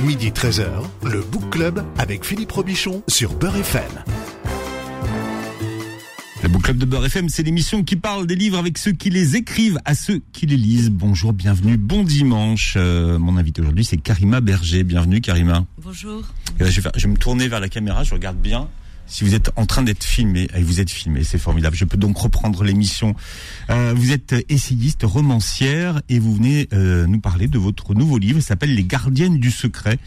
Midi 13h, le Book Club avec Philippe Robichon sur Beurre FM. Le Book Club de Beurre FM, c'est l'émission qui parle des livres avec ceux qui les écrivent à ceux qui les lisent. Bonjour, bienvenue, bon dimanche. Euh, mon invité aujourd'hui, c'est Karima Berger. Bienvenue, Karima. Bonjour. je, vais je vais me tourner vers la caméra, je regarde bien si vous êtes en train d'être filmé, et vous êtes filmé, c'est formidable. Je peux donc reprendre l'émission. Euh, vous êtes essayiste, romancière, et vous venez euh, nous parler de votre nouveau livre. Il s'appelle Les Gardiennes du secret,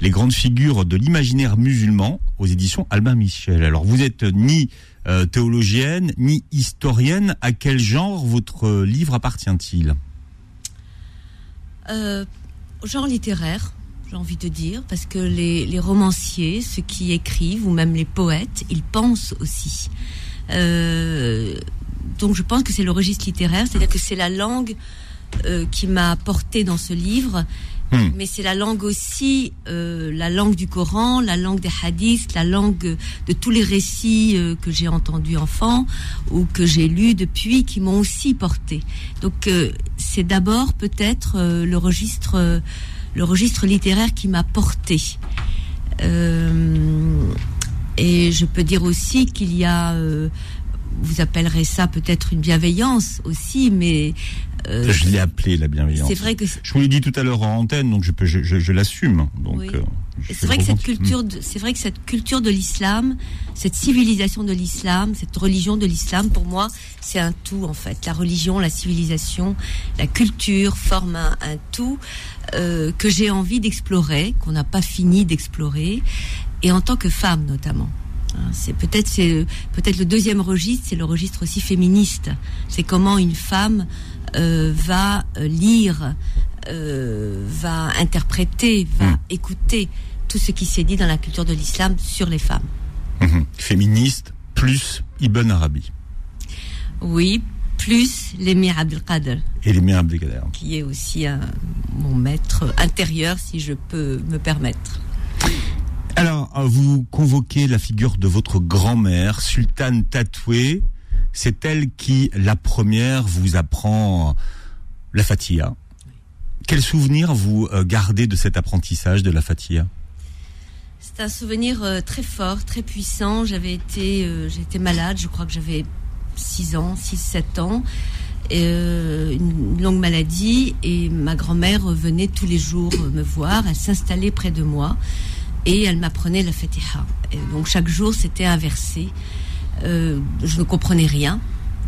les grandes figures de l'imaginaire musulman, aux éditions Albin Michel. Alors vous êtes ni euh, théologienne, ni historienne. À quel genre votre livre appartient-il? Genre littéraire j'ai envie de dire, parce que les, romanciers, ceux qui écrivent, ou même les poètes, ils pensent aussi. Euh, donc je pense que c'est le registre littéraire, c'est-à-dire que c'est la langue euh, qui m'a porté dans ce livre, hmm. mais c'est la langue aussi, euh, la langue du Coran, la langue des hadiths, la langue de tous les récits que j'ai entendus enfant ou que j'ai lus depuis, qui m'ont aussi porté. Donc c'est d'abord peut-être le registre le registre littéraire qui m'a porté. Euh, et je peux dire aussi qu'il y a, euh, vous appellerez ça peut-être une bienveillance aussi, mais euh, je l'ai appelé la bienveillance. C'est vrai que je vous l'ai dit tout à l'heure en antenne, donc je peux, je, je, l'assume. Donc, euh, c'est vrai que cette culture, c'est vrai que cette culture de l'islam, cette civilisation de l'islam, cette religion de l'islam, pour moi, c'est un tout en fait. La religion, la civilisation, la culture forment un, un tout euh, que j'ai envie d'explorer, qu'on n'a pas fini d'explorer, et en tant que femme notamment. Hein, c'est peut-être c'est peut-être le deuxième registre, c'est le registre aussi féministe. C'est comment une femme euh, va euh, lire, euh, va interpréter, va hmm. écouter tout ce qui s'est dit dans la culture de l'islam sur les femmes. Mhm. Féministe plus Ibn Arabi. Oui, plus l'émir Abdelkader. Et l'émir Abdelkader. Qui est aussi mon maître intérieur, si je peux me permettre. Alors, vous convoquez la figure de votre grand-mère, Sultane Tatoué, c'est elle qui, la première, vous apprend la Fatiha. Quel souvenir vous euh, gardez de cet apprentissage de la Fatiha C'est un souvenir euh, très fort, très puissant. J'avais été, euh, j'étais malade, je crois que j'avais 6 ans, 6-7 ans. une longue maladie et ma grand-mère venait tous les jours me voir, elle s'installait près de moi et elle m'apprenait la Fatiha. donc chaque jour c'était un verset euh, je ne comprenais rien.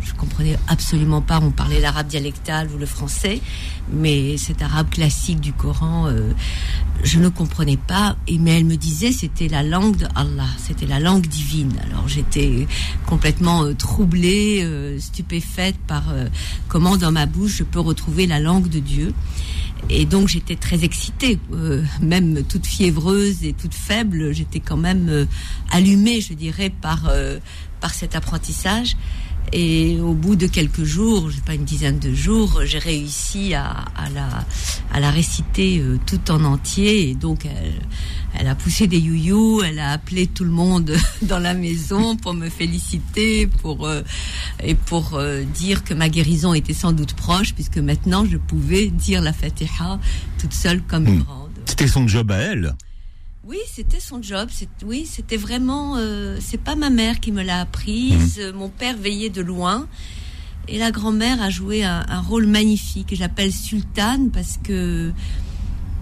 Je comprenais absolument pas. On parlait l'arabe dialectal ou le français, mais cet arabe classique du Coran, euh, je ne comprenais pas. Et mais elle me disait c'était la langue de Allah, c'était la langue divine. Alors j'étais complètement euh, troublée, stupéfaite par comment dans ma bouche je peux retrouver la langue de Dieu. Et donc j'étais très excitée, même toute fiévreuse et toute faible, j'étais quand même allumée, je dirais, par par cet apprentissage. Et au bout de quelques jours, je sais pas une dizaine de jours, j'ai réussi à, la, à la réciter euh, tout en entier. Et donc, elle, a poussé des youyou, elle a appelé tout le monde dans la maison pour me féliciter, pour euh, et pour euh, dire que ma guérison était sans doute proche, puisque maintenant je pouvais dire la Fatiha toute seule comme une hmm. grande. C'était son job à elle. Oui, c'était son job. Oui, c'était vraiment. Euh, c'est pas ma mère qui me l'a apprise. Mhm. Mon père veillait de loin. Et la grand-mère a joué un, rôle magnifique. J'appelle Sultane parce que.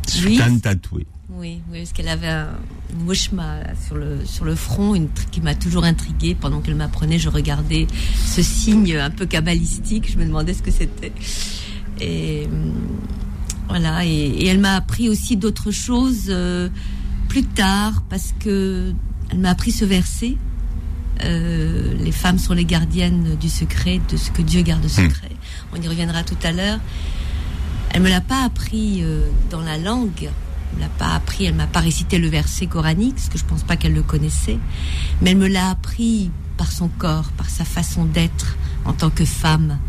Sultane tatouée. Oui, oui, parce qu'elle avait un mouchma sur le, sur le front, une qui m'a toujours intriguée. Pendant qu'elle m'apprenait, je regardais ce signe un peu kabbalistique. Je me demandais ce que c'était. Et voilà, et, elle m'a appris aussi d'autres choses. Euh, plus tard parce que elle m'a appris ce verset. Euh, les femmes sont les gardiennes du secret, de ce que Dieu garde secret. Hmm. On y reviendra tout à l'heure. Elle me l'a pas appris euh, dans la langue. Elle me l'a pas appris. Elle m'a pas récité le verset coranique, parce que je pense pas qu'elle le connaissait. Mais elle me l'a appris par son corps, par sa façon d'être en tant que femme,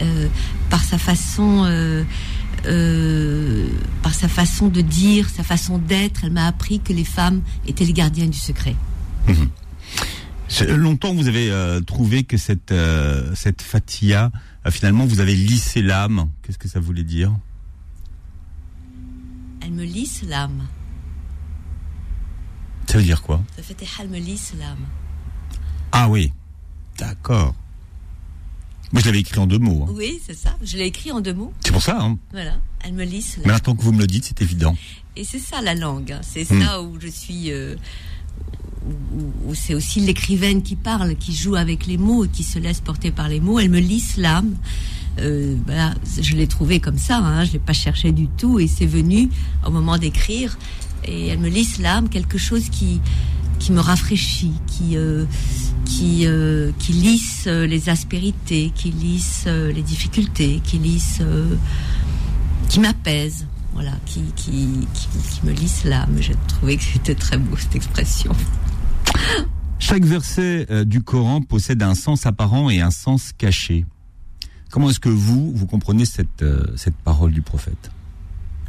euh, par sa façon euh, par sa façon de dire, sa façon d'être, elle m'a appris que les femmes étaient les gardiennes du secret. Mhm. Longtemps, vous avez euh, trouvé que cette euh, cette fatia, finalement, vous avez lissé l'âme. Qu'est-ce que ça voulait dire? Elle me lisse l'âme. Ça veut dire quoi? Ça fait elle me lisse l'âme. Ah oui, d'accord. Moi, je l'avais écrit en deux mots. hein. Oui, c'est ça. Je l'ai écrit en deux mots. C'est pour ça. Hein. Voilà. Elle me lisse Mais maintenant que vous me le dites, c'est évident. Et c'est ça la langue. hein. C'est Hmm. ça où je suis. euh, où, où c'est aussi l'écrivaine qui parle, qui joue avec les mots qui se laisse porter par les mots. Elle me lisse l'âme. Euh, voilà, je l'ai trouvé comme ça. Hein, je l'ai pas cherché du tout et c'est venu au moment d'écrire. Et elle me lisse l'âme, quelque chose qui qui me rafraîchit, qui euh, qui qui, qui lisse euh, les aspérités, qui lisse euh, les difficultés, qui lisse, euh, qui m'apaise. Voilà, qui, qui, qui, qui me lisse l'âme. J'ai trouvé que c'était très beau cette expression. Chaque verset euh, du Coran possède un sens apparent et un sens caché. Comment est-ce que vous, vous comprenez cette, euh, cette parole du prophète?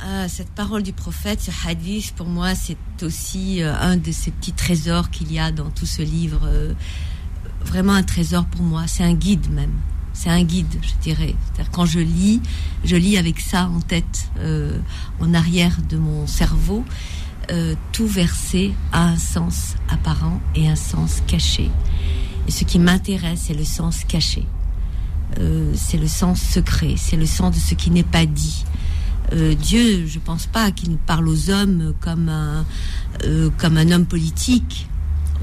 Ah, cette parole du prophète, ce hadith, pour moi, c'est aussi euh, un de ces petits trésors qu'il y a dans tout ce livre. euh, vraiment un trésor pour moi. C'est un guide même. C'est un guide, je dirais. C'est-à-dire quand je lis, je lis avec ça en tête, euh, en arrière de mon cerveau. Euh, tout verset a un sens apparent et un sens caché. Et ce qui m'intéresse, c'est le sens caché. Euh, c'est le sens secret, c'est le sens de ce qui n'est pas dit. Euh, Dieu, je pense pas qu'il parle aux hommes comme un euh, comme un homme politique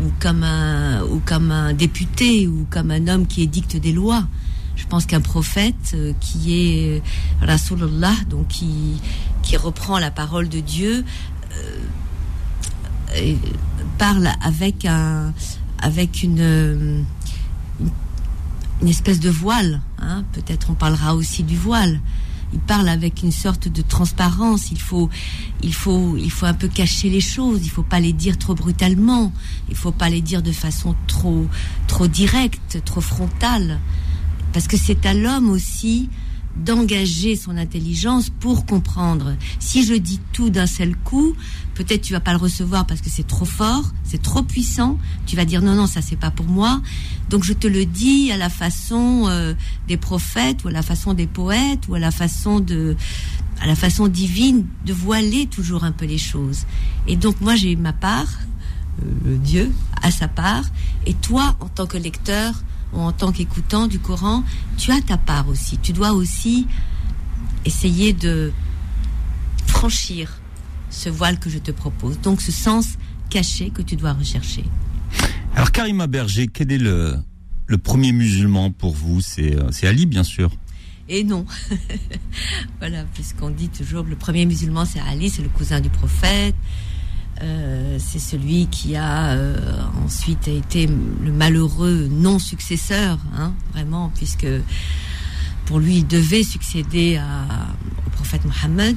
ou comme un ou comme un député ou comme un homme qui édicte des lois. Je pense qu'un prophète euh, qui est Rasulullah, donc qui qui reprend la parole de Dieu, parle avec un avec une une, une espèce de voile. Hein. Peut-être on parlera aussi du voile il parle avec une sorte de transparence. Il faut, il faut, il faut un peu cacher les choses. Il faut pas les dire trop brutalement. Il faut pas les dire de façon trop, trop directe, trop frontale, parce que c'est à l'homme aussi d'engager son intelligence pour comprendre. Si je dis tout d'un seul coup, peut-être tu vas pas le recevoir parce que c'est trop fort, c'est trop puissant. Tu vas dire non non ça c'est pas pour moi. Donc je te le dis à la façon euh, des prophètes ou à la façon des poètes ou à la façon de à la façon divine de voiler toujours un peu les choses. Et donc moi j'ai ma part, euh, Dieu a sa part, et toi en tant que lecteur en tant qu'écoutant du Coran, tu as ta part aussi. Tu dois aussi essayer de franchir ce voile que je te propose. Donc ce sens caché que tu dois rechercher. Alors Karima Berger, quel est le, le premier musulman pour vous? C'est euh, Ali, bien sûr. Et non. voilà, puisqu'on dit toujours que le premier musulman, c'est Ali, c'est le cousin du prophète. Euh, c'est celui qui a euh, ensuite été le malheureux non-successeur, hein, vraiment, puisque pour lui, il devait succéder à, au prophète Mohammed.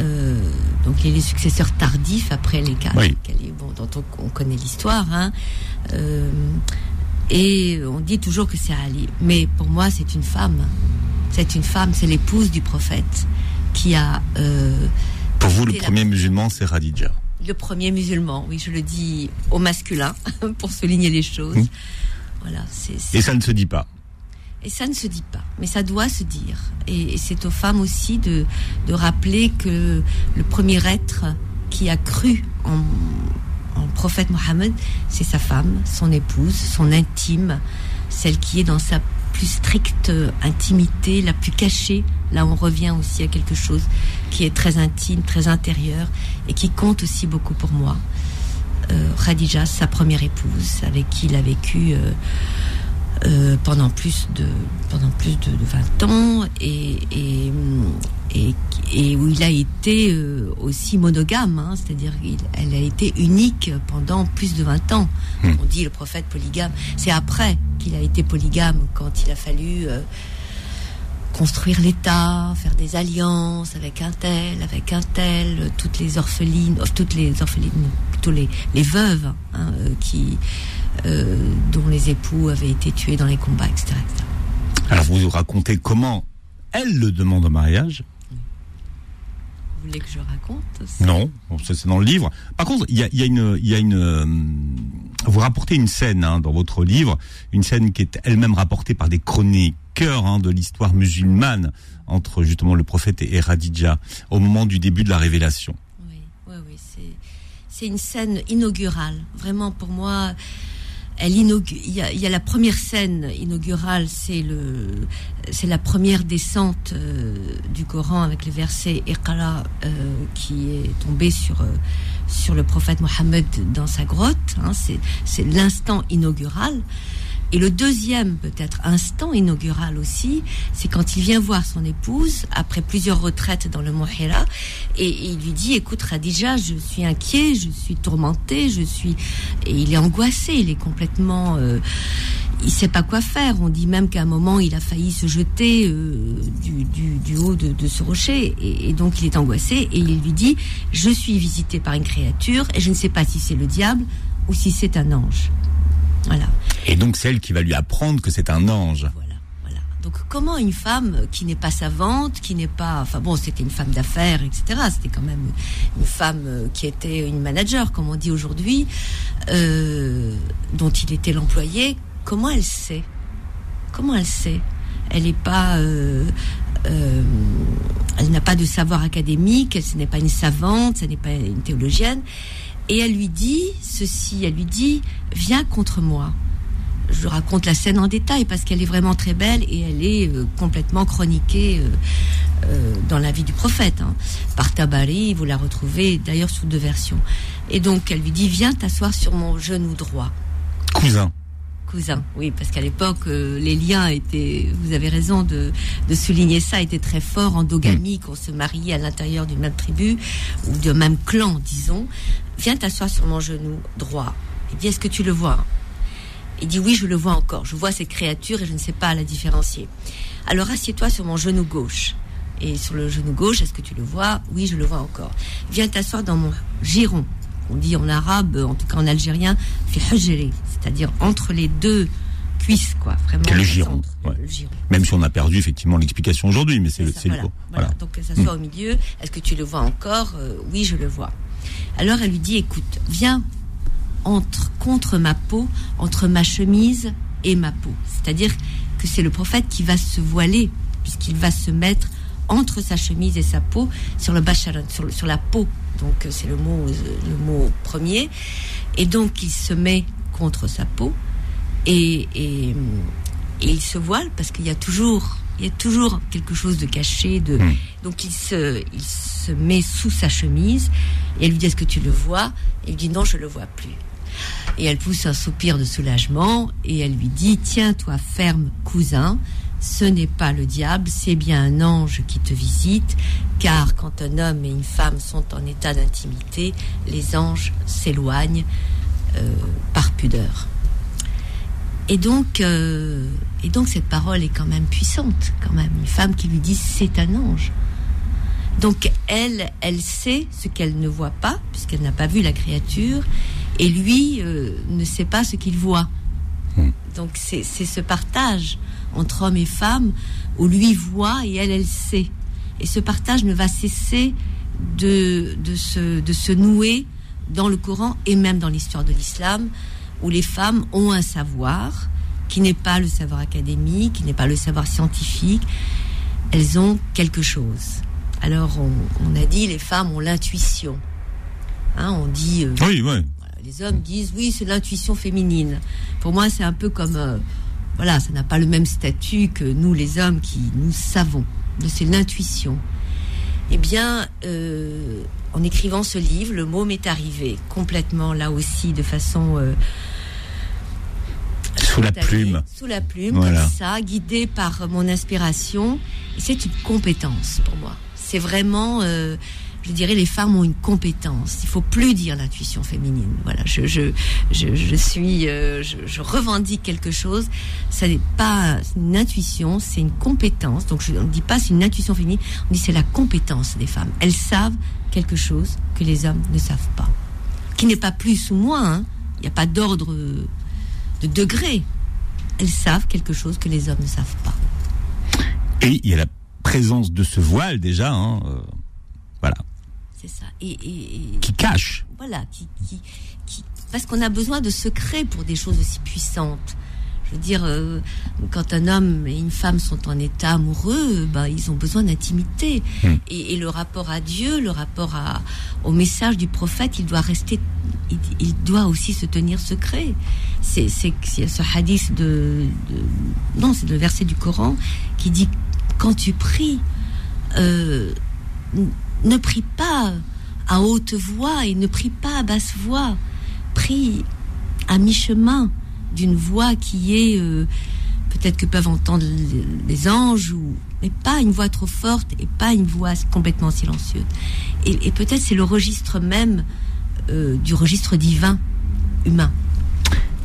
Euh, donc il est successeur tardif après les cas Oui. bon, dont on, on connaît l'histoire. Hein. Euh, et on dit toujours que c'est Ali. Mais pour moi, c'est une femme. C'est une femme, c'est l'épouse du prophète qui a euh, Pour vous, le premier musulman, c'est Khadija. Le premier musulman. Oui, je le dis au masculin pour souligner les choses. Mhm. Voilà, c'est c'est- Et ça ne se dit pas. et ça ne se dit pas, mais ça doit se dire. Et, et c'est aux femmes aussi de, de rappeler que le premier être qui a cru en, en prophète Mohammed, c'est sa femme, son épouse, son intime, celle qui est dans sa plus stricte intimité, la plus cachée. Là, on revient aussi à quelque chose qui est très intime, très intérieur, et qui compte aussi beaucoup pour moi. Euh, Khadija, sa première épouse, avec qui il a vécu euh, euh, pendant plus de pendant plus de, de 20 ans et, et, et où il a été euh, aussi monogame, hein, c'est-à-dire qu'elle a été unique pendant plus de 20 ans. Hmm. On dit le prophète polygame. C'est après qu'il a été polygame quand il a fallu euh, construire l'État, faire des alliances avec un tel, avec un tel, euh, toutes les orphelines, toutes les orphelines, plutôt les, les veuves hein, qui, euh, dont les époux avaient été tués dans les combats, etc. etc. Alors vous nous racontez comment elle le demande en mariage Vous voulez que je raconte Non, c'est dans le livre. Par contre, il y a, il y a une, il y a une, euh, vous rapportez une scène hein, dans votre livre, une scène qui est elle-même rapportée par des chroniqueurs hein, de l'histoire musulmane entre justement le prophète et Khadija au moment du début de la révélation. Oui. oui. C'est, c'est une scène inaugurale. Vraiment, pour moi, elle inaugure, il, y a, la première scène inaugurale, c'est le, c'est la première descente euh, du Coran avec le verset Iqra euh, qui est tombé sur euh, sur le prophète Mohammed dans sa grotte. hein. c'est l'instant inaugural. Et le deuxième, peut-être, instant inaugural aussi, c'est quand il vient voir son épouse, après plusieurs retraites dans le Mont Hira, et, il lui dit, écoute, Radija, je suis inquiet, je suis tourmenté, je suis... Et il est angoissé, il est complètement... euh, il sait pas quoi faire. On dit même qu'à un moment, il a failli se jeter euh, du, haut de, ce rocher. Et donc, il est angoissé, et il lui dit, je suis visité par une créature, et je ne sais pas si c'est le diable ou si c'est un ange. Voilà. Et donc c'est elle qui va lui apprendre que c'est un ange. Voilà, voilà. Donc comment une femme qui n'est pas savante, qui n'est pas, enfin bon, c'était une femme d'affaires, etc. C'était quand même une femme euh, qui était une manager, comme on dit aujourd'hui, euh, dont il était l'employé. Comment elle sait? Comment elle sait? Elle n'est pas, euh, euh, elle n'a pas de savoir académique. Ce n'est pas une savante, ce n'est pas une théologienne. Et elle lui dit ceci. Elle lui dit, viens contre moi je raconte la scène en détail parce qu'elle est vraiment très belle et elle est euh, complètement chroniquée euh, euh, dans la vie du prophète. hein. Par Tabari, vous la retrouvez d'ailleurs sous deux versions. Et donc elle lui dit Viens t'asseoir sur mon genou droit. Cousin. Cousin, oui, parce qu'à l'époque, euh, les liens étaient, vous avez raison de, de souligner ça, étaient très forts, endogamiques, on se mariait à l'intérieur d'une même tribu, ou d'un même clan, disons. Viens t'asseoir sur mon genou droit. Il dit, est-ce que tu le vois? Il dit, oui, je le vois encore. Je vois ces créatures et je ne sais pas la différencier. Alors assieds-toi sur mon genou gauche. Et sur le genou gauche, est-ce que tu le vois? Oui, je le vois encore. Viens t'asseoir dans mon giron. On dit en arabe, en tout cas en algérien, c'est-à-dire entre les deux cuisses, quoi. Vraiment. Le giron, centre, ouais. Le giron. Même si on a perdu effectivement l'explication aujourd'hui, mais c'est le, voilà, voilà. Voilà. Donc que ça soit au milieu. Est-ce que tu le vois encore? Euh, Oui, je le vois. Alors elle lui dit écoute, viens entre contre ma peau, entre ma chemise et ma peau. C'est-à-dire que c'est le prophète qui va se voiler puisqu'il va se mettre entre sa chemise et sa peau sur le basharan, sur, sur la peau. Donc euh, c'est le mot euh, le mot premier. Et donc il se met contre sa peau et, et, et il se voile parce qu'il y a toujours il y a toujours quelque chose de caché de Mm. donc il se il se met sous sa chemise et elle lui dit est-ce que tu le vois? Et il dit non je le vois plus. Et elle pousse un soupir de soulagement et elle lui dit tiens-toi ferme cousin ce n'est pas le diable c'est bien un ange qui te visite car quand un homme et une femme sont en état d'intimité les anges s'éloignent euh, par pudeur et donc, euh, et donc cette parole est quand même puissante, quand même. Une femme qui lui dit c'est un ange. Donc elle, elle sait ce qu'elle ne voit pas, puisqu'elle n'a pas vu la créature, et lui euh, ne sait pas ce qu'il voit. Hmm. Donc c'est ce partage entre homme et femme où lui voit et elle, elle sait. Et ce partage ne va cesser de, de, se, de se nouer dans le Coran et même dans l'histoire de l'islam, où les femmes ont un savoir qui n'est pas le savoir académique, qui n'est pas le savoir scientifique. Elles ont quelque chose. Alors, on, on a dit, les femmes ont l'intuition. Hein, on dit, euh, Oui, ouais. les hommes disent, oui, c'est l'intuition féminine. Pour moi, c'est un peu comme, euh, voilà, ça n'a pas le même statut que nous, les hommes, qui nous savons. C'est l'intuition. Eh bien, euh, en écrivant ce livre, le mot m'est arrivé complètement là aussi de façon euh, Sous la plume. sous la plume, Voilà. comme ça, guidée par mon inspiration. C'est une compétence pour moi. C'est vraiment, euh, je dirais, les femmes ont une compétence. Il faut plus dire l'intuition féminine. Voilà, je, je, je, suis, euh, je, revendique quelque chose. Ça n'est pas une intuition, c'est une compétence. Donc je, on ne dit pas c'est une intuition féminine, on dit c'est la compétence des femmes. Elles savent quelque chose que les hommes ne savent pas, qui n'est pas plus ou moins. hein. Il n'y a pas d'ordre de degré. Elles savent quelque chose que les hommes ne savent pas. Et il y a la présence de ce voile déjà, hein, euh, voilà, C'est ça. Et, et- et- qui cache. voilà, qui, qui, qui- parce qu'on a besoin de secrets pour des choses aussi puissantes. Je veux dire, euh, quand un homme et une femme sont en état amoureux, bah, ils ont besoin d'intimité. Hmm. Et, et le rapport à Dieu, le rapport à, au message du prophète, il doit rester, il, il doit aussi se tenir secret. C'est ce hadith de, de- non, c'est le verset du Coran qui dit quand tu pries, euh, ne prie pas à haute voix et ne prie pas à basse voix. Prie à mi-chemin d'une voix qui est euh, peut-être que peuvent entendre les, anges ou mais pas une voix trop forte et pas une voix complètement silencieuse. Et, et peut-être c'est le registre même euh, du registre divin humain.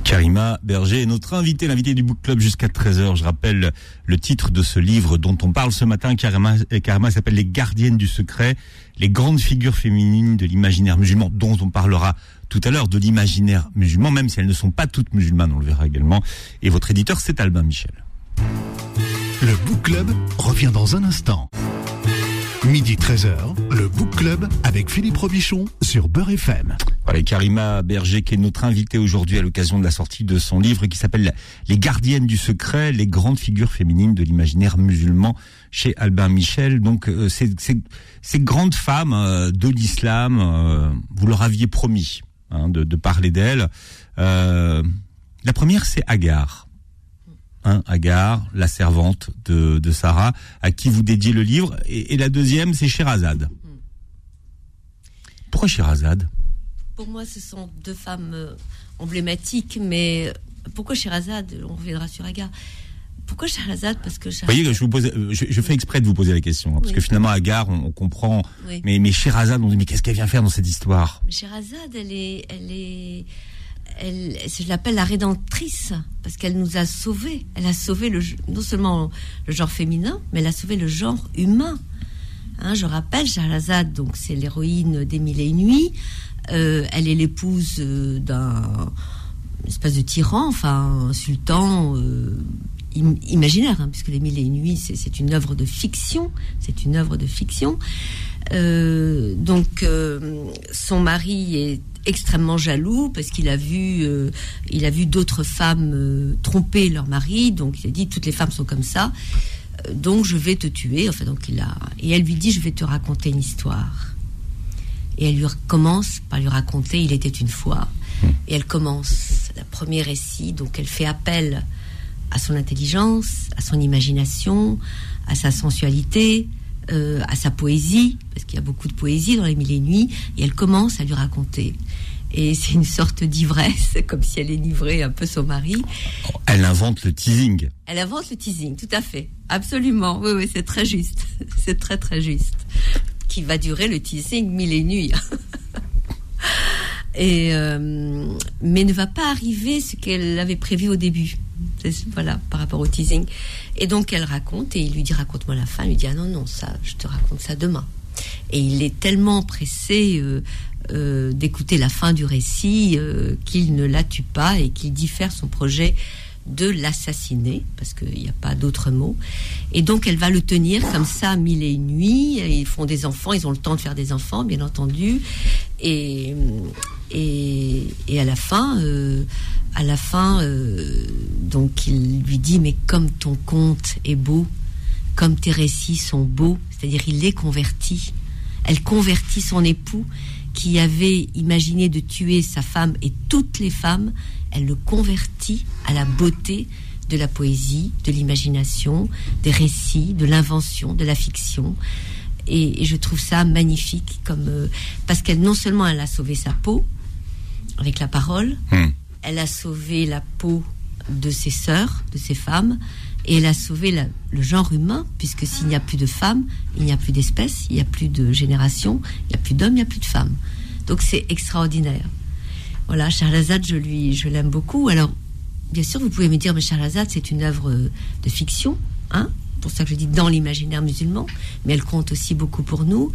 Karima Berger est notre invité, l'invité du Book Club jusqu'à 13h. Je rappelle le titre de ce livre dont on parle ce matin. Karima, euh, Karima s'appelle Les gardiennes du secret, les grandes figures féminines de l'imaginaire musulman, dont on parlera tout à l'heure de l'imaginaire musulman, même si elles ne sont pas toutes musulmanes, on le verra également. Et votre éditeur, c'est Albin Michel. Le Book Club revient dans un instant. Midi 13h, le Book Club avec Philippe Robichon sur Beurre FM. Voilà, Karima Berger qui est notre invitée aujourd'hui à l'occasion de la sortie de son livre qui s'appelle Les gardiennes du secret, les grandes figures féminines de l'imaginaire musulman chez Albin Michel. Donc euh, ces grandes femmes euh, de l'islam, euh, vous leur aviez promis hein, de, de parler d'elles. Euh, la première c'est Agar. Agar, la servante de, de Sarah, à qui vous dédiez le livre. Et, et la deuxième, c'est Sherazade. Pourquoi Sherazade? Pour moi, ce sont deux femmes euh, emblématiques, mais pourquoi Sherazade? On reviendra sur Agar. Pourquoi Sherazade? Parce que Vous voyez, je vous pose, je, je fais exprès de vous poser la question, hein, parce Oui. que finalement, Agar, on, on comprend, Oui. mais, mais Sherazade, on dit, mais qu'est-ce qu'elle vient faire dans cette histoire? Sherazade, elle est, elle est, je l'appelle la rédemptrice parce qu'elle nous a sauvés. Elle a sauvé le, non seulement le genre féminin, mais elle a sauvé le genre humain. Hein, je rappelle, Sherazade, donc c'est l'héroïne des Mille et Nuits. Euh, elle est l'épouse euh, d'un espèce de tyran, enfin un sultan euh, im- imaginaire, hein, puisque les Mille et Nuits, c'est une œuvre de fiction. C'est une œuvre de fiction. Donc son mari est extrêmement jaloux parce qu'il a vu euh, il a vu d'autres femmes euh, tromper leur mari. Donc il a dit toutes les femmes sont comme ça. Euh, donc je vais te tuer. Enfin donc il a et elle lui dit je vais te raconter une histoire. Et elle lui commence par lui raconter il était une fois. Et elle commence le premier récit. Donc elle fait appel à son intelligence à son imagination à sa sensualité euh, à sa poésie, parce qu'il y a beaucoup de poésie dans les Mille et Nuits, et elle commence à lui raconter. Et c'est une sorte d'ivresse, comme si elle enivrait un peu son mari. Elle invente le teasing. Elle invente le teasing, tout à fait. Absolument. Oui, oui, c'est très juste. C'est très, très juste. Qui va durer le teasing mille et nuits. Et euh, mais ne va pas arriver ce qu'elle avait prévu au début. Voilà, par rapport au teasing. Et donc elle raconte et il lui dit raconte-moi la fin. Il lui dit ah non non ça, je te raconte ça demain. Et il est tellement pressé euh, euh, d'écouter la fin du récit euh, qu'il ne la tue pas et qu'il diffère son projet de l'assassiner, parce qu'il n'y a pas d'autre mot. Et donc elle va le tenir comme ça mille et une nuits. Ils font des enfants, ils ont le temps de faire des enfants, bien entendu. Et, et, à la fin, euh, à la fin, euh, donc il lui dit mais comme ton conte est beau, comme tes récits sont beaux, c'est-à-dire il les convertit. Elle convertit son époux qui avait imaginé de tuer sa femme et toutes les femmes, elle le convertit à la beauté de la poésie, de l'imagination, des récits, de l'invention, de la fiction. Et, et je trouve ça magnifique, comme euh, parce qu'elle non seulement elle a sauvé sa peau avec la parole, Hmm. elle a sauvé la peau de ses sœurs, de ses femmes, et elle a sauvé la- le genre humain, puisque s'il n'y a plus de femmes, il n'y a plus d'espèces, il n'y a plus de génération, il n'y a plus d'hommes, il n'y a plus de femmes. Donc c'est extraordinaire. Voilà, Charlazade, je lui, je l'aime beaucoup. Alors, bien sûr, vous pouvez me dire, mais Charlazade, c'est une œuvre de fiction, hein? Pour ça que je dis dans l'imaginaire musulman, mais elle compte aussi beaucoup pour nous.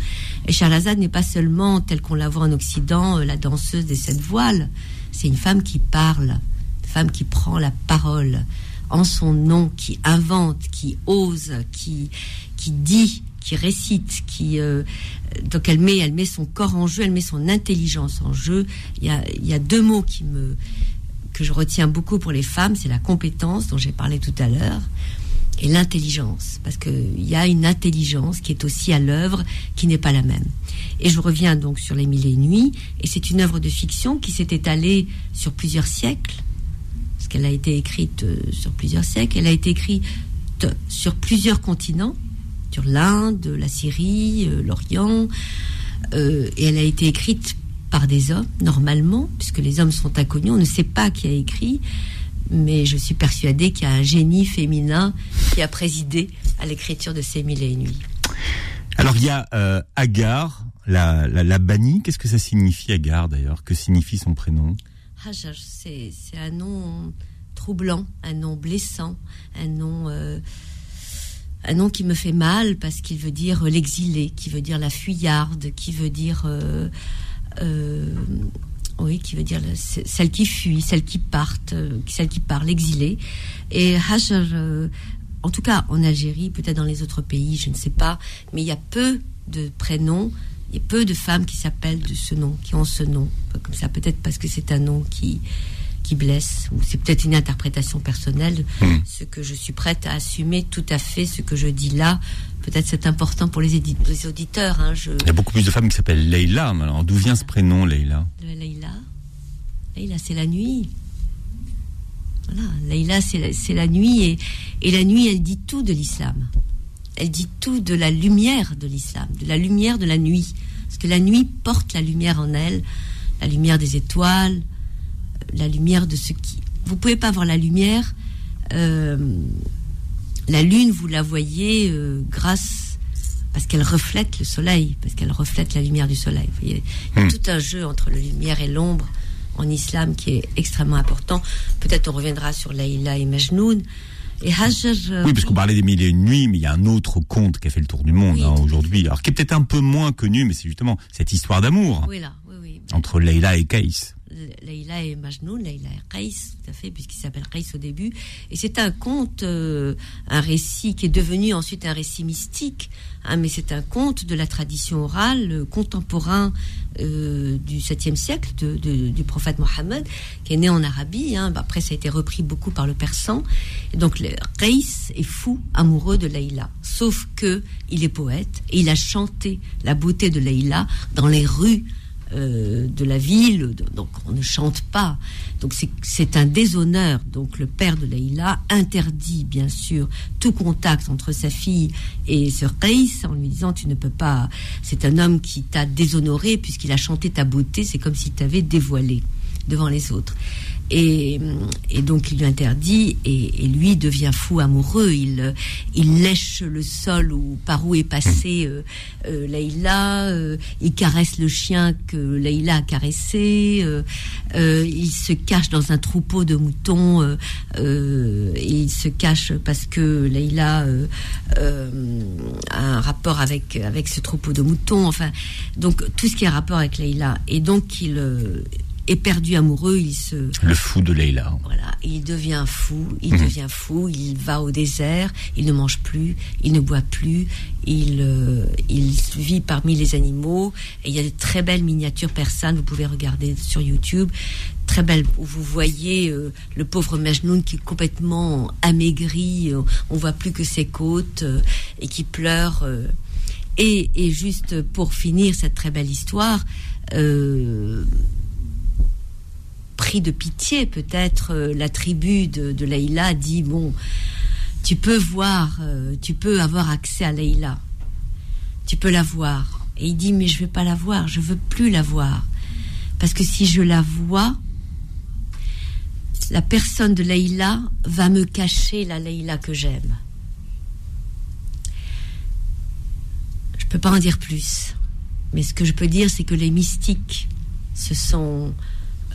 Et Charlazade n'est pas seulement, telle qu'on la voit en Occident, euh, la danseuse des sept voiles. C'est une femme qui parle, une femme qui prend la parole en son nom, qui invente, qui ose, qui, qui dit, qui récite, qui euh, donc elle met, elle met son corps en jeu, elle met son intelligence en jeu. Il y a, il y a deux mots qui me que je retiens beaucoup pour les femmes, c'est la compétence dont j'ai parlé tout à l'heure et l'intelligence, parce qu'il y a une intelligence qui est aussi à l'œuvre, qui n'est pas la même. Et je reviens donc sur Les Mille et Nuits, et c'est une œuvre de fiction qui s'est étalée sur plusieurs siècles, parce qu'elle a été écrite euh, sur plusieurs siècles, elle a été écrite sur plusieurs continents, sur l'Inde, la Syrie, euh, l'Orient, euh, et elle a été écrite par des hommes, normalement, puisque les hommes sont inconnus, on ne sait pas qui a écrit, mais je suis persuadée qu'il y a un génie féminin qui a présidé à l'écriture de ces mille et une nuits. Alors il y a euh, Agar, la, la, bannie. Qu'est-ce que ça signifie Agar d'ailleurs? Que signifie son prénom? Hajar, c'est un nom troublant, un nom blessant, un nom euh, un nom qui me fait mal parce qu'il veut dire l'exilé, qui veut dire la fuyarde, qui veut dire euh, oui, qui veut dire celle qui fuit, celle qui part, euh, celle qui part, l'exilée. Et Hajar, euh, en tout cas en Algérie, peut-être dans les autres pays, je ne sais pas, mais il y a peu de prénoms, il y a peu de femmes qui s'appellent de ce nom, qui ont ce nom, comme ça, peut-être parce que c'est un nom qui qui blesse, ou c'est peut-être une interprétation personnelle, hmm. ce que je suis prête à assumer tout à fait, ce que je dis là, peut-être c'est important pour les, auditeurs. Hein, Il y a beaucoup plus de femmes qui s'appellent Leïla. Alors d'où vient ce prénom, Leïla? Leïla, Leïla, c'est la nuit. Voilà, Leïla, c'est la, nuit, et, et la nuit, elle dit tout de l'islam. Elle dit tout de la lumière de l'islam, de la lumière de la nuit. Parce que la nuit porte la lumière en elle, la lumière des étoiles, la lumière de ce qui. Vous pouvez pas voir la lumière. Euh, la lune, vous la voyez euh, grâce parce qu'elle reflète le soleil, parce qu'elle reflète la lumière du soleil. il y a hmm. tout un jeu entre la lumière et l'ombre en islam qui est extrêmement important. Peut-être on reviendra sur Laïla et Majnoun. Et Hajar, euh, oui, parce qu'on parlait des mille et une nuits, mais il y a un autre conte qui a fait le tour du monde hein, aujourd'hui, alors qui est peut-être un peu moins connu, mais c'est justement cette histoire d'amour oui, là. Entre Leïla et Kaïs. Leïla et Majnoun, Leïla et Qais, tout à fait, puisqu'il s'appelle Qais au début. Et c'est un conte, euh, un récit qui est devenu ensuite un récit mystique, hein, mais c'est un conte de la tradition orale contemporain euh, du 7e siècle du prophète Mohammed, qui est né en Arabie. Hein. Bah, après, ça a été repris beaucoup par le persan. Donc, Qais est fou, amoureux de Leïla. Sauf que il est poète et il a chanté la beauté de Leïla dans les rues euh, de la ville, donc on ne chante pas. Donc c'est un déshonneur. Donc le père de Leïla interdit bien sûr tout contact entre sa fille et ce Reis en lui disant tu ne peux pas. C'est un homme qui t'a déshonoré puisqu'il a chanté ta beauté. C'est comme s'il t'avait dévoilé devant les autres. Et, donc il lui interdit et, lui devient fou amoureux. Il, lèche le sol où, par où est passé euh, euh Leïla. Euh, il caresse le chien que Leïla a caressé. Euh, il se cache dans un troupeau de moutons. il se cache parce que Leïla a un rapport avec avec ce troupeau de moutons. Enfin, donc tout ce qui a rapport avec Leïla. Et donc il perdu amoureux, il se... Le fou de Leila. Voilà, il devient fou, il mhm. devient fou, il va au désert, il ne mange plus, il ne boit plus, il, euh, il vit parmi les animaux, et il y a de très belles miniatures persanes, vous pouvez regarder sur YouTube, très belles, où vous voyez euh, le pauvre Majnoun qui est complètement amaigri, euh, on voit plus que ses côtes, et qui pleure. Et, et, juste pour finir cette très belle histoire, pris de pitié, peut-être euh, la tribu de, de Leïla dit bon, tu peux voir, euh, tu peux avoir accès à Leïla, tu peux la voir. Et il dit mais je vais pas la voir, je veux plus la voir, parce que si je la vois, la personne de Leïla va me cacher la Leïla que j'aime. Je peux pas en dire plus, mais ce que je peux dire, c'est que les mystiques se sont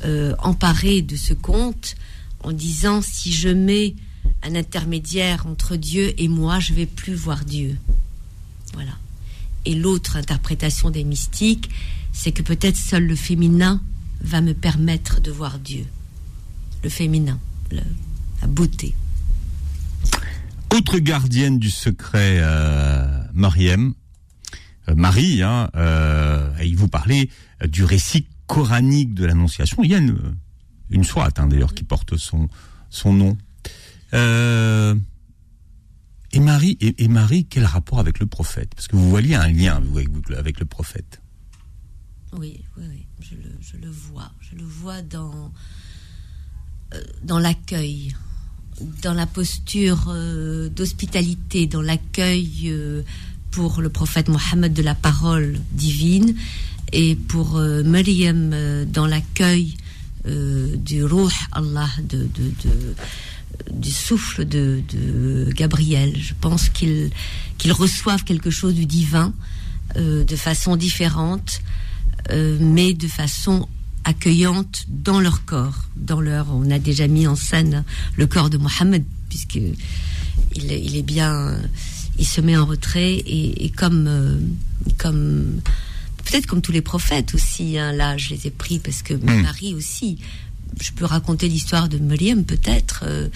euh, emparé de ce conte en disant si je mets un intermédiaire entre Dieu et moi, je vais plus voir Dieu. Voilà. Et l'autre interprétation des mystiques, c'est que peut-être seul le féminin va me permettre de voir Dieu. Le féminin, la beauté. Autre gardienne du secret, euh, euh, Marie, hein, il vous parlait du récit coranique de l'Annonciation, il y a une, une sourate hein, d'ailleurs qui porte son son nom. Euh, et Marie, et, Marie, quel rapport avec le prophète? Parce que vous voyez un lien avec, le prophète. Oui, oui, oui. Je, le, vois. Je le vois dans, euh, dans l'accueil, dans la posture euh, d'hospitalité, dans l'accueil pour le prophète Mohammed de la parole divine et pour Maryam dans l'accueil du Ruh Allah de, du souffle de, Gabriel. Je pense qu'ils reçoivent quelque chose du divin euh, de façon différente, euh, mais de façon accueillante dans leur corps, dans leur. On a déjà mis en scène le corps de Mohammed puisque il, est bien, il se met en retrait et, comme euh, comme peut-être comme tous les prophètes aussi. Hein, là, je les ai pris parce que hmm. Marie aussi je peux raconter l'histoire de Miriam peut-être. Euh,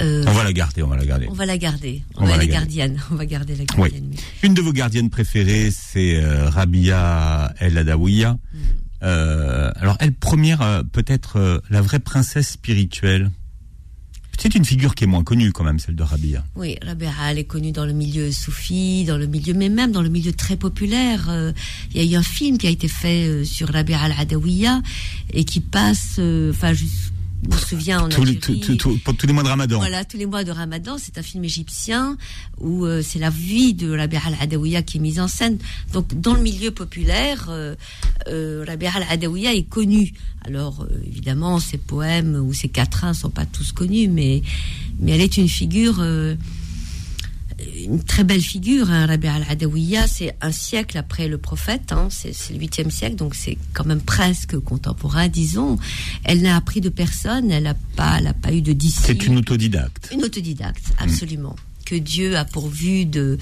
euh, on va la garder, on va la garder. On va la garder. On, va, la gardienne. On va garder la gardienne. Une de vos gardiennes préférées, c'est euh, Rabia El Adawiya. Hmm. alors elle première, peut-être la vraie princesse spirituelle. C'est une figure qui est moins connue quand même, celle de Rabia. Oui, Rabia, elle est connue dans le milieu soufi, dans le milieu, mais même dans le milieu très populaire. Euh, il y a eu un film qui a été fait euh, sur Rabia al-Adawiya et qui passe, euh, enfin, je me souviens en tous les, tous les mois de Ramadan. Voilà, tous les mois de Ramadan, c'est un film égyptien où euh, c'est la vie de Rabia al-Adawiya qui est mise en scène. Donc, dans le milieu populaire, euh, euh Rabia al-Adawiya est connu. Alors, euh, évidemment, ses poèmes ou ses quatrains sont pas tous connus, mais, mais elle est une figure une très belle figure, hein, Rabia al-Adawiya, c'est un siècle après le prophète, hein, c'est le huitième siècle, donc c'est quand même presque contemporain, disons. Elle n'a appris de personne, elle n'a pas, elle pas eu de disciples. C'est une autodidacte. Une autodidacte, mm. absolument. Que Dieu a pourvu de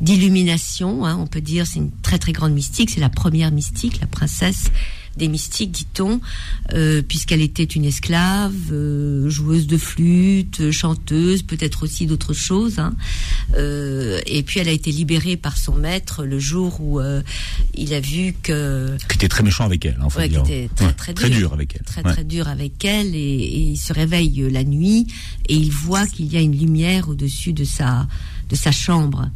d'illumination, hein, on peut dire, c'est une très très grande mystique, c'est la première mystique, la princesse des mystiques, dit-on, euh, puisqu'elle était une esclave, euh, joueuse de flûte, chanteuse, peut-être aussi d'autres choses. Hein. Euh, et puis elle a été libérée par son maître le jour où il a vu que... Qui était très méchant avec elle, en fait. qui était très, très, dur, avec elle. Très très dur avec elle, et, et il se réveille la nuit et il voit qu'il y a une lumière au-dessus de sa de sa chambre.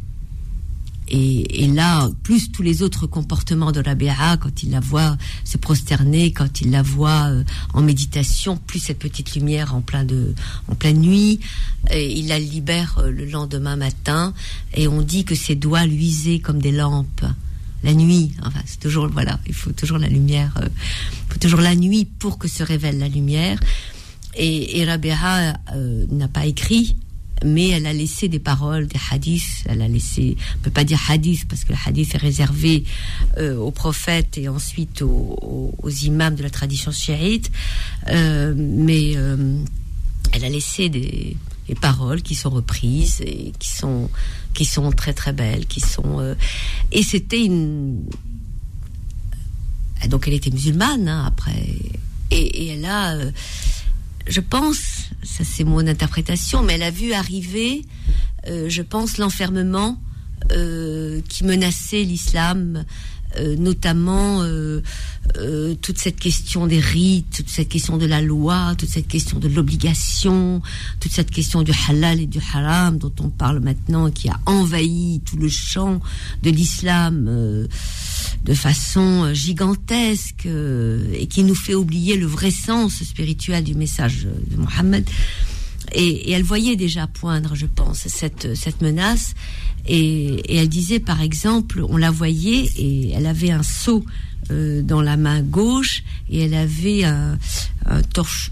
Et, là, plus tous les autres comportements de Rabia, quand il la voit se prosterner, quand il la voit euh, en méditation, plus cette petite lumière en, plein de, en pleine nuit, et il la libère euh, le lendemain matin, et on dit que ses doigts luisaient comme des lampes. La nuit, enfin, c'est toujours, voilà, il faut toujours la lumière, euh, faut toujours la nuit pour que se révèle la lumière. Et, et Rabia n'a pas écrit, mais elle a laissé des paroles, des hadiths. Elle a laissé, on peut pas dire hadith parce que le hadith est réservé euh, aux prophètes et ensuite aux, imams de la tradition chiite. Euh, mais euh, elle a laissé des, paroles qui sont reprises et qui sont qui sont très très belles, qui sont et c'était une donc elle était musulmane hein, après et elle a je pense, ça c'est mon interprétation, mais elle a vu arriver, euh, je pense, l'enfermement euh, qui menaçait l'islam euh, notamment euh, euh, toute cette question des rites, toute cette question de la loi, toute cette question de l'obligation, toute cette question du halal et du haram dont on parle maintenant, qui a envahi tout le champ de l'islam de façon gigantesque et qui nous fait oublier le vrai sens spirituel du message de Mohammed. Et, elle voyait déjà poindre, je pense, cette, cette menace. Et, elle disait, par exemple, on la voyait et elle avait un seau euh, dans la main gauche et elle avait un, torche,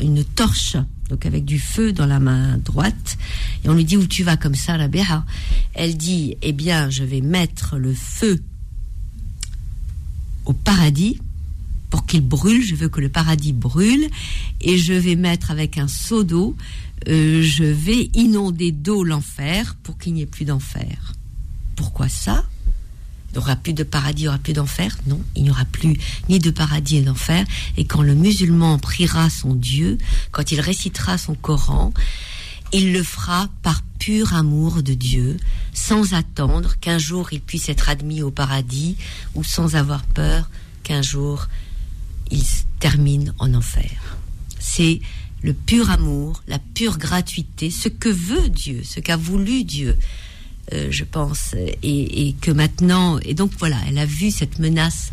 une torche, donc avec du feu dans la main droite. Et on lui dit où tu vas comme ça, la Béha Elle dit, eh bien, je vais mettre le feu au paradis pour qu'il brûle. Je veux que le paradis brûle et je vais mettre avec un seau d'eau euh, je vais inonder d'eau l'enfer pour qu'il n'y ait plus d'enfer. Pourquoi ça? Il n'y aura plus de paradis, il n'y aura plus d'enfer? Non, il n'y aura plus ni de paradis ni d'enfer. Et quand le musulman priera son Dieu, quand il récitera son Coran, il le fera par pur amour de Dieu, sans attendre qu'un jour il puisse être admis au paradis, ou sans avoir peur qu'un jour il termine en enfer. C'est le pur amour, la pure gratuité, ce que veut Dieu, ce qu'a voulu Dieu, euh, je pense, et, que maintenant, et donc voilà, elle a vu cette menace.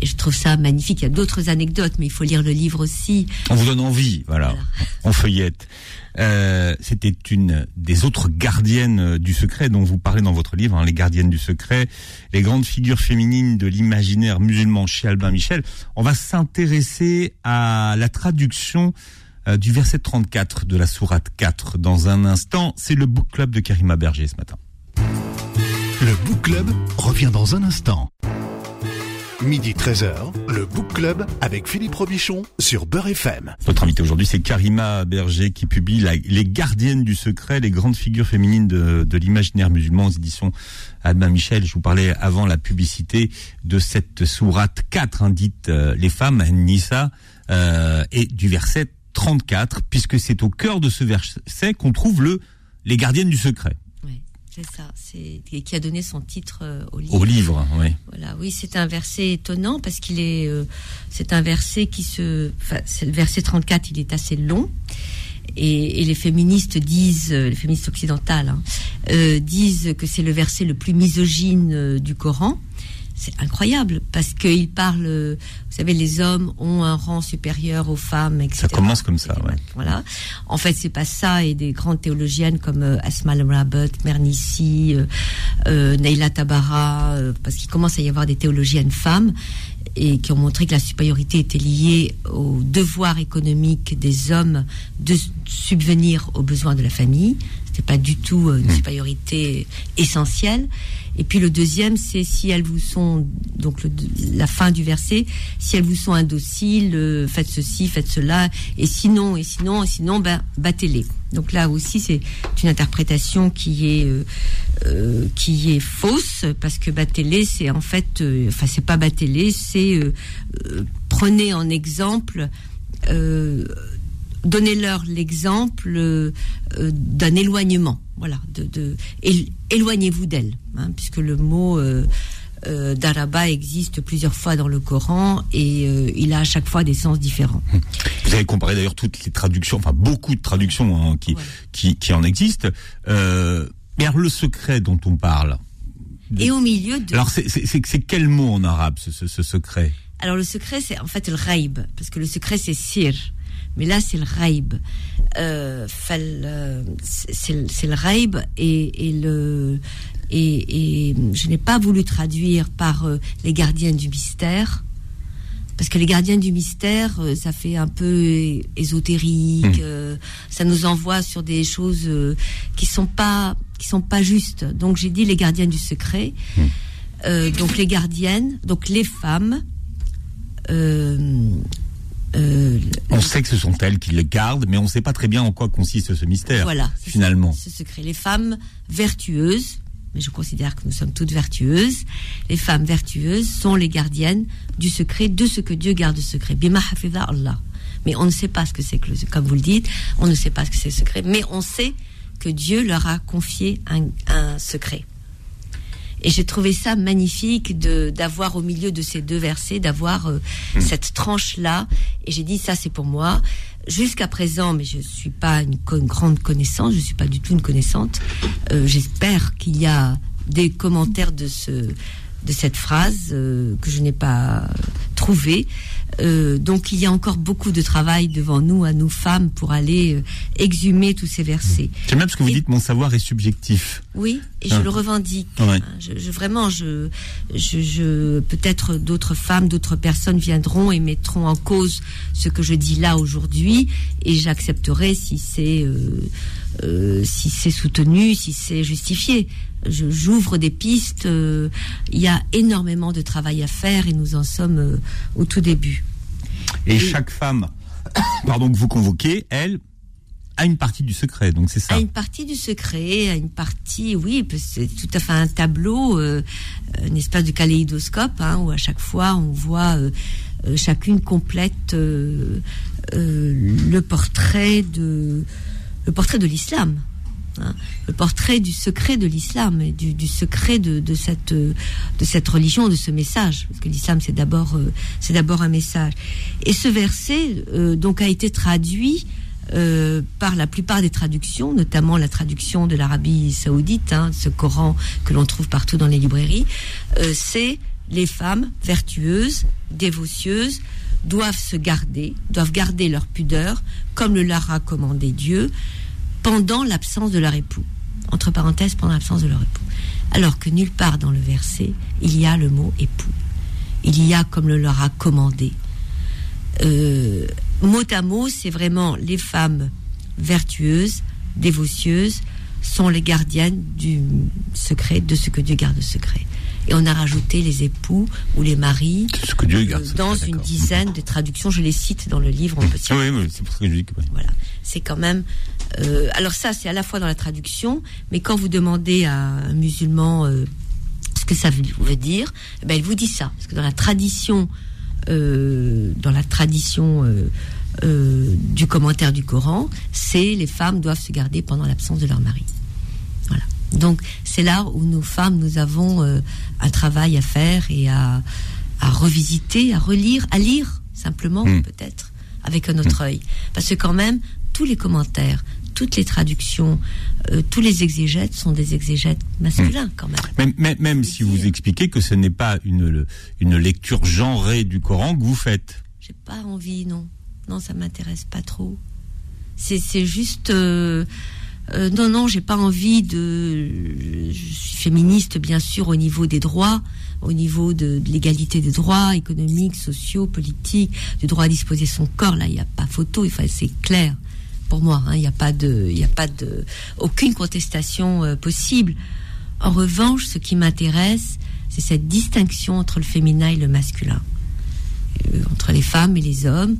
Et je trouve ça magnifique. Il y a d'autres anecdotes, mais il faut lire le livre aussi. On vous donne envie, voilà. On feuillette. Euh, c'était une des autres gardiennes du secret dont vous parlez dans votre livre, hein, les gardiennes du secret, les grandes figures féminines de l'imaginaire musulman chez Albin Michel. On va s'intéresser à la traduction euh, du verset 34 de la sourate 4 dans un instant. C'est le book club de Karima Berger ce matin. Le book club revient dans un instant. Midi 13h, le Book Club avec Philippe Robichon sur Beurre FM. Votre invité aujourd'hui, c'est Karima Berger qui publie Les Gardiennes du Secret, les grandes figures féminines de, l'imaginaire musulman aux éditions Albin Michel. Je vous parlais avant la publicité de cette sourate 4, hein, euh, Les femmes, Nissa, euh, et du verset 34, puisque c'est au cœur de ce verset qu'on trouve le les gardiennes du secret. C'est ça, c'est qui a donné son titre euh, au livre. Au livre, oui. Voilà, oui, c'est un verset étonnant parce qu'il est, euh, c'est un verset qui se, enfin, c'est le verset 34, il est assez long. Et, les féministes disent, euh, les féministes occidentales, hein, disent que c'est le verset le plus misogyne du Coran c'est incroyable parce qu'il parle, vous savez, les hommes ont un rang supérieur aux femmes, etc. Ça commence comme ça, ouais. Voilà. En fait, c'est pas ça. Et des grandes théologiennes comme euh, Asma al-Rabot, Mernissi, euh, euh, Neila Tabara, euh, parce qu'il commence à y avoir des théologiennes femmes et qui ont montré que la supériorité était liée au devoir économique des hommes de subvenir aux besoins de la famille. C'était pas du tout une mmh. supériorité essentielle. Et puis le deuxième, c'est si elles vous sont, donc la fin du verset, si elles vous sont indociles, euh, faites ceci, faites cela, et sinon, et sinon, et sinon, ben, battez-les. Donc là aussi, c'est une interprétation qui est euh, euh, qui est fausse parce que battez-les, c'est en fait, enfin c'est pas battez-les, c'est prenez en exemple donnez-leur l'exemple euh, d'un éloignement. Voilà, de, éloignez-vous d'elle, hein, puisque le mot euh, euh, d'Araba existe plusieurs fois dans le Coran et il a à chaque fois des sens différents. Vous avez comparé d'ailleurs toutes les traductions, enfin beaucoup de traductions hein, qui, qui, en existent. mais alors le secret dont on parle. Et au milieu de. Alors c'est quel mot en arabe ce, secret? Alors le secret c'est en fait le raib, parce que le secret c'est sir. Mais là, c'est le raib. Euh, c'est le raib et, et le et, et, je n'ai pas voulu traduire par euh, les gardiens du mystère parce que les gardiens du mystère, euh, ça fait un peu ésotérique, hmm. ça nous envoie sur des choses qui sont pas qui sont pas justes. Donc j'ai dit les gardiens du secret. Hmm. donc les gardiennes, donc les femmes. Euh, on sait que ce sont elles qui le gardent, mais on ne sait pas très bien en quoi consiste ce mystère. Voilà, finalement. Ce secret. Les femmes vertueuses, mais je considère que nous sommes toutes vertueuses. Les femmes vertueuses sont les gardiennes du secret, de ce que Dieu garde secret. Bima Allah. Mais on ne sait pas ce que c'est que le, comme vous le dites, on ne sait pas ce que c'est le secret, mais on sait que Dieu leur a confié un secret. Et j'ai trouvé ça magnifique de d'avoir au milieu de ces deux versets, d'avoir euh, hmm. cette tranche-là. Et j'ai dit, ça c'est pour moi. Jusqu'à présent, mais je suis pas une, grande connaissance, je suis pas du tout une connaissante. Euh, j'espère qu'il y a des commentaires de ce de cette phrase euh, que je n'ai pas trouvée. Euh, donc il y a encore beaucoup de travail devant nous, à nous femmes, pour aller euh, exhumer tous ces versets. C'est même ce que vous dites, mon savoir est subjectif. Oui, et je ah. le revendique. Hein, je, vraiment, je, je, peut-être d'autres femmes, d'autres personnes viendront et mettront en cause ce que je dis là aujourd'hui, et j'accepterai si c'est euh, si c'est soutenu, si c'est justifié. J'ouvre des pistes. Il y a énormément de travail à faire et nous en sommes au tout début. Et, chaque femme, pardon, que vous convoquez, elle, a une partie du secret, donc c'est ça. A une partie du secret, a une partie, oui, c'est tout à fait un tableau, euh, un espace de kaléidoscope, hein, où à chaque fois on voit euh, euh, chacune complète le portrait de le portrait de l'islam. Hein, le portrait du secret de l'islam, du, du secret de, cette de cette religion, de ce message, parce que l'islam c'est d'abord euh, c'est d'abord un message. Et ce verset euh, donc a été traduit euh, par la plupart des traductions, notamment la traduction de l'Arabie Saoudite, hein, ce Coran que l'on trouve partout dans les librairies, c'est les femmes vertueuses, dévotieuses doivent se garder, doivent garder leur pudeur, comme le leur a commandé Dieu, pendant l'absence de leur époux. Entre parenthèses, pendant l'absence de leur époux. Alors que nulle part dans le verset, il y a le mot époux. Il y a comme le leur a commandé. Euh, mot à mot, c'est vraiment les femmes vertueuses, dévotieuses, sont les gardiennes du secret, de ce que Dieu garde secret. Et on a rajouté les époux ou les maris Ce que Dieu garde euh, secret, dans une dizaine de traductions. Je les cite dans le livre. On peut s'y Oui, oui, c'est pour ça que je dis que. voilà, c'est quand même. euh, alors ça, c'est à la fois dans la traduction, mais quand vous demandez à un musulman euh, ce que ça veut dire, eh ben, il vous dit ça, parce que dans la tradition, euh, dans la tradition du commentaire du Coran, c'est les femmes doivent se garder pendant l'absence de leur mari. Donc c'est là où nos femmes, nous avons euh, un travail à faire et à, à revisiter, à relire, à lire simplement Mm. peut-être avec un autre œil, parce que quand même tous les commentaires, toutes les traductions, euh, tous les exégètes sont des exégètes masculins quand même. Même, même, même si vous expliquez que ce n'est pas une, une lecture genrée du Coran que vous faites. J'ai pas envie, non. Non, ça m'intéresse pas trop. C'est, c'est juste. euh, euh, non, non, j'ai pas envie de. Je suis féministe, bien sûr, au niveau des droits, au niveau de, l'égalité des droits économiques, sociaux, politiques, du droit à disposer son corps. Là, il n'y a pas photo. Faut, c'est clair pour moi. hein, Il n'y a pas de, il a pas de, aucune contestation euh, possible. En revanche, ce qui m'intéresse, c'est cette distinction entre le féminin et le masculin euh, entre les femmes et les hommes.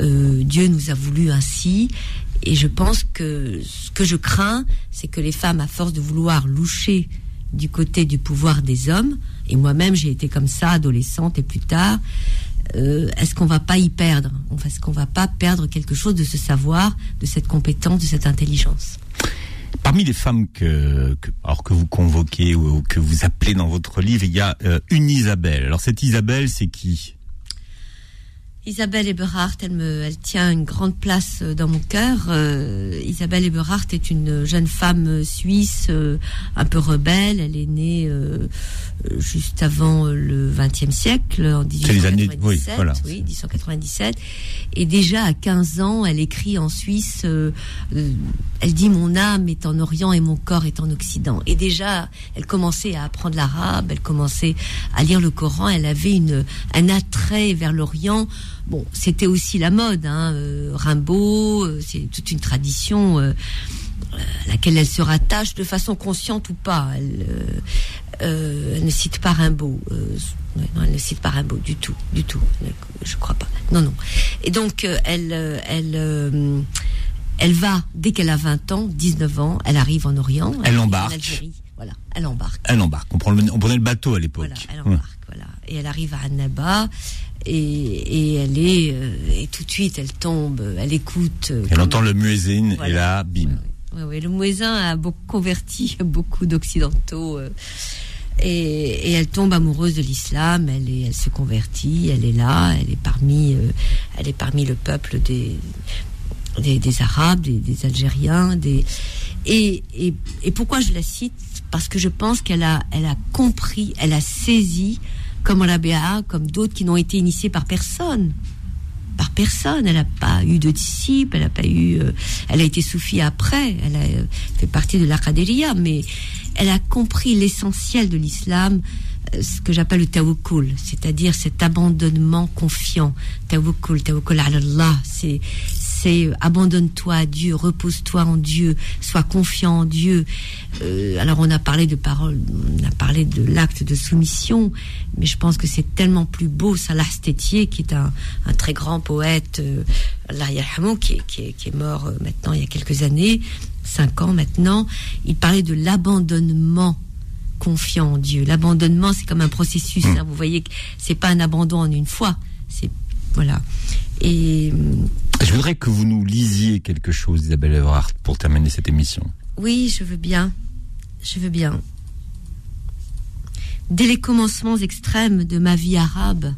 Euh, Dieu nous a voulu ainsi. Et je pense que ce que je crains, c'est que les femmes, à force de vouloir loucher du côté du pouvoir des hommes, et moi-même j'ai été comme ça, adolescente et plus tard, euh, est-ce qu'on va pas y perdre? Est-ce qu'on va pas perdre quelque chose de ce savoir, de cette compétence, de cette intelligence? Parmi les femmes que, alors que vous convoquez ou, ou que vous appelez dans votre livre, il y a euh, une Isabelle. Alors cette Isabelle, c'est qui? Isabelle Eberhardt, elle me, elle tient une grande place euh, dans mon cœur. Euh, Isabelle Eberhardt est une jeune femme euh, suisse, euh, un peu rebelle. Elle est née euh, euh, juste avant le XXe siècle, en C'est les années- 1897. oui, voilà. oui, 1897. Et déjà à 15 ans, elle écrit en Suisse. elle dit mon âme est en Orient et mon corps est en Occident. Et déjà, elle commençait à apprendre l'arabe. Elle commençait à lire le Coran. Elle avait une un attrait vers l'Orient. Bon, c'était aussi la mode, hein, euh, Rimbaud, euh, c'est toute une tradition euh, à laquelle elle se rattache de façon consciente ou pas. Elle, euh, elle ne cite pas Rimbaud. non, elle ne cite pas Rimbaud du tout, du tout. Je crois pas. Non, non. Et donc, elle, elle, elle va, dès qu'elle a 20 ans, 19 ans, elle arrive en Orient. Elle embarque. En Algérie. Voilà, elle embarque. Elle embarque. On, prend le, on prenait le bateau à l'époque. Voilà, elle Ouais. embarque, voilà. Et elle arrive à Annaba et, et elle est euh, et tout de suite elle tombe, elle écoute. euh, Elle entend le muezzin et là, bim. Ouais, le muezzin a beaucoup converti beaucoup d'occidentaux. euh, et, et elle tombe amoureuse de l'islam, elle, est- elle se convertit, elle est là, elle est parmi, elle est parmi le peuple des, des, des Arabes, des, des Algériens, des et, et, et pourquoi je la cite? Parce que je pense qu'elle a, elle a compris, elle a saisi, comme Rabia, comme d'autres qui n'ont été initiés par personne par personne. Elle n'a pas eu de disciples, elle n'a pas eu. euh, elle a été soufie après, elle a euh, fait partie de l'Aqadiriya, mais elle a compris l'essentiel de l'islam, euh, ce que j'appelle le tawakkul, c'est-à-dire cet abandonnement confiant. Tawakkul, tawakkul Allah, c'est c'est euh, abandonne-toi à Dieu, repose-toi en Dieu, sois confiant en Dieu. Euh, alors on a parlé de parole, on a parlé de l'acte de soumission, mais je pense que c'est tellement plus beau. Salah Stétier, qui est un, un très grand poète, euh, qui, est- qui, qui est mort euh, maintenant il y a quelques années, cinq ans maintenant, il parlait de l'abandonnement confiant en Dieu. L'abandonnement, c'est comme un processus. hein. vous voyez que c'est pas un abandon en une fois. C'est voilà. Et Je voudrais que vous nous lisiez quelque chose, Isabelle Everhart, pour terminer cette émission. Oui, je veux bien. Je veux bien. Dès les commencements extrêmes de ma vie arabe,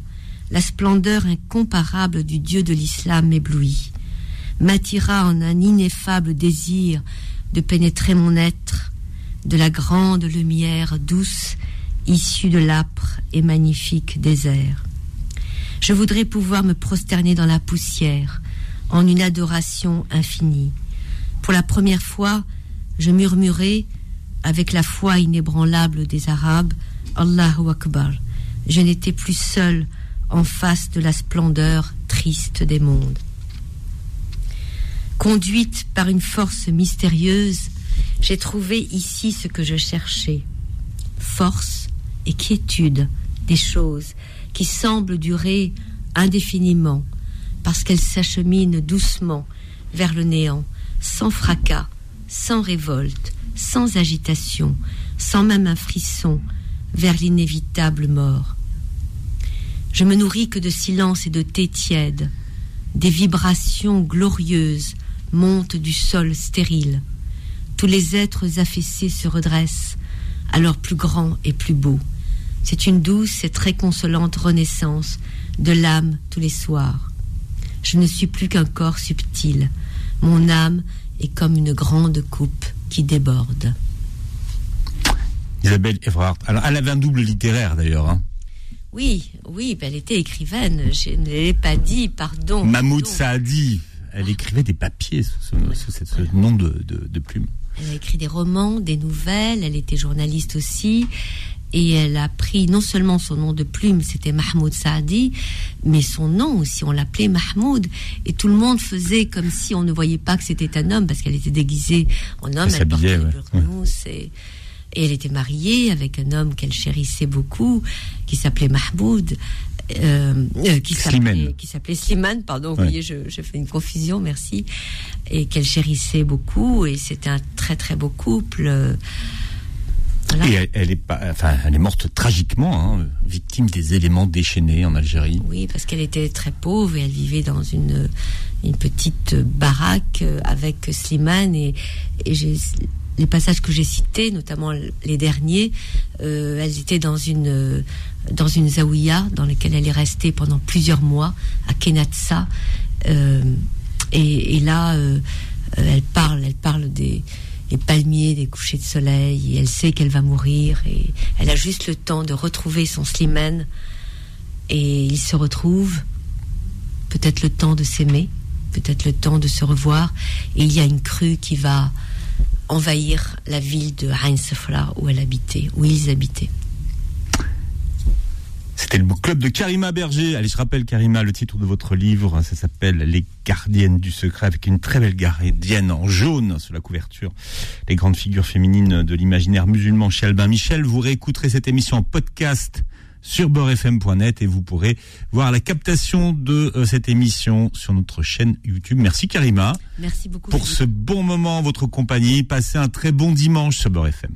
la splendeur incomparable du Dieu de l'islam m'éblouit, m'attira en un ineffable désir de pénétrer mon être de la grande lumière douce issue de l'âpre et magnifique désert. Je voudrais pouvoir me prosterner dans la poussière en une adoration infinie. Pour la première fois, je murmurai avec la foi inébranlable des Arabes Allahu Akbar. Je n'étais plus seul en face de la splendeur triste des mondes. Conduite par une force mystérieuse, j'ai trouvé ici ce que je cherchais. Force et quiétude des choses qui semblent durer indéfiniment parce qu'elles s'acheminent doucement vers le néant, sans fracas, sans révolte, sans agitation, sans même un frisson, vers l'inévitable mort. Je me nourris que de silence et de thé tiède. Des vibrations glorieuses montent du sol stérile. Tous les êtres affaissés se redressent, alors plus grands et plus beaux. C'est une douce et très consolante renaissance de l'âme tous les soirs. Je ne suis plus qu'un corps subtil. Mon âme est comme une grande coupe qui déborde. Isabelle Evrard. Alors, elle avait un double littéraire d'ailleurs. Hein. Oui, oui, ben, elle était écrivaine. Je ne l'ai pas dit, pardon. Mahmoud Saadi. Elle écrivait des papiers sous ce, nom de, de, plume. Elle a écrit des romans, des nouvelles. Elle était journaliste aussi. Et elle a pris non seulement son nom de plume, c'était Mahmoud Saadi, mais son nom aussi, on l'appelait Mahmoud. Et tout le monde faisait comme si on ne voyait pas que c'était un homme, parce qu'elle était déguisée en homme, elle, portait ouais. Et elle était mariée avec un homme qu'elle chérissait beaucoup, qui s'appelait Mahmoud. Euh, euh, qui s'appelait qui s'appelait Slimane pardon vous voyez je, fais une confusion merci et qu'elle chérissait beaucoup et c'était un très très beau couple Et elle, est pas, enfin, elle est morte tragiquement, hein, victime des éléments déchaînés en Algérie. Oui, parce qu'elle était très pauvre et elle vivait dans une une petite baraque avec Slimane et, et les passages que j'ai cités, notamment les derniers, euh, elles étaient dans une dans une zaouïa dans laquelle elle est restée pendant plusieurs mois à Kenatsa. Euh, et, là, euh, elle parle, elle parle des, palmiers, des couchers de soleil, et elle sait qu'elle va mourir, et elle a juste le temps de retrouver son Slimane, et ils se retrouvent, peut-être le temps de s'aimer, peut-être le temps de se revoir, et il y a une crue qui va envahir la ville de Safra où elle habitait, où ils habitaient. C'était le book club de Karima Berger. Allez, je rappelle Karima, le titre de votre livre, ça s'appelle Les gardiennes du secret, avec une très belle gardienne en jaune sur la couverture. Les grandes figures féminines de l'imaginaire musulman chez Albin Michel. Vous réécouterez cette émission en podcast sur beurrefm.net et vous pourrez voir la captation de euh, cette émission sur notre chaîne YouTube. Merci Karima. Merci beaucoup. Pour ce bon moment en votre compagnie. Passez un très bon dimanche sur Beurre FM.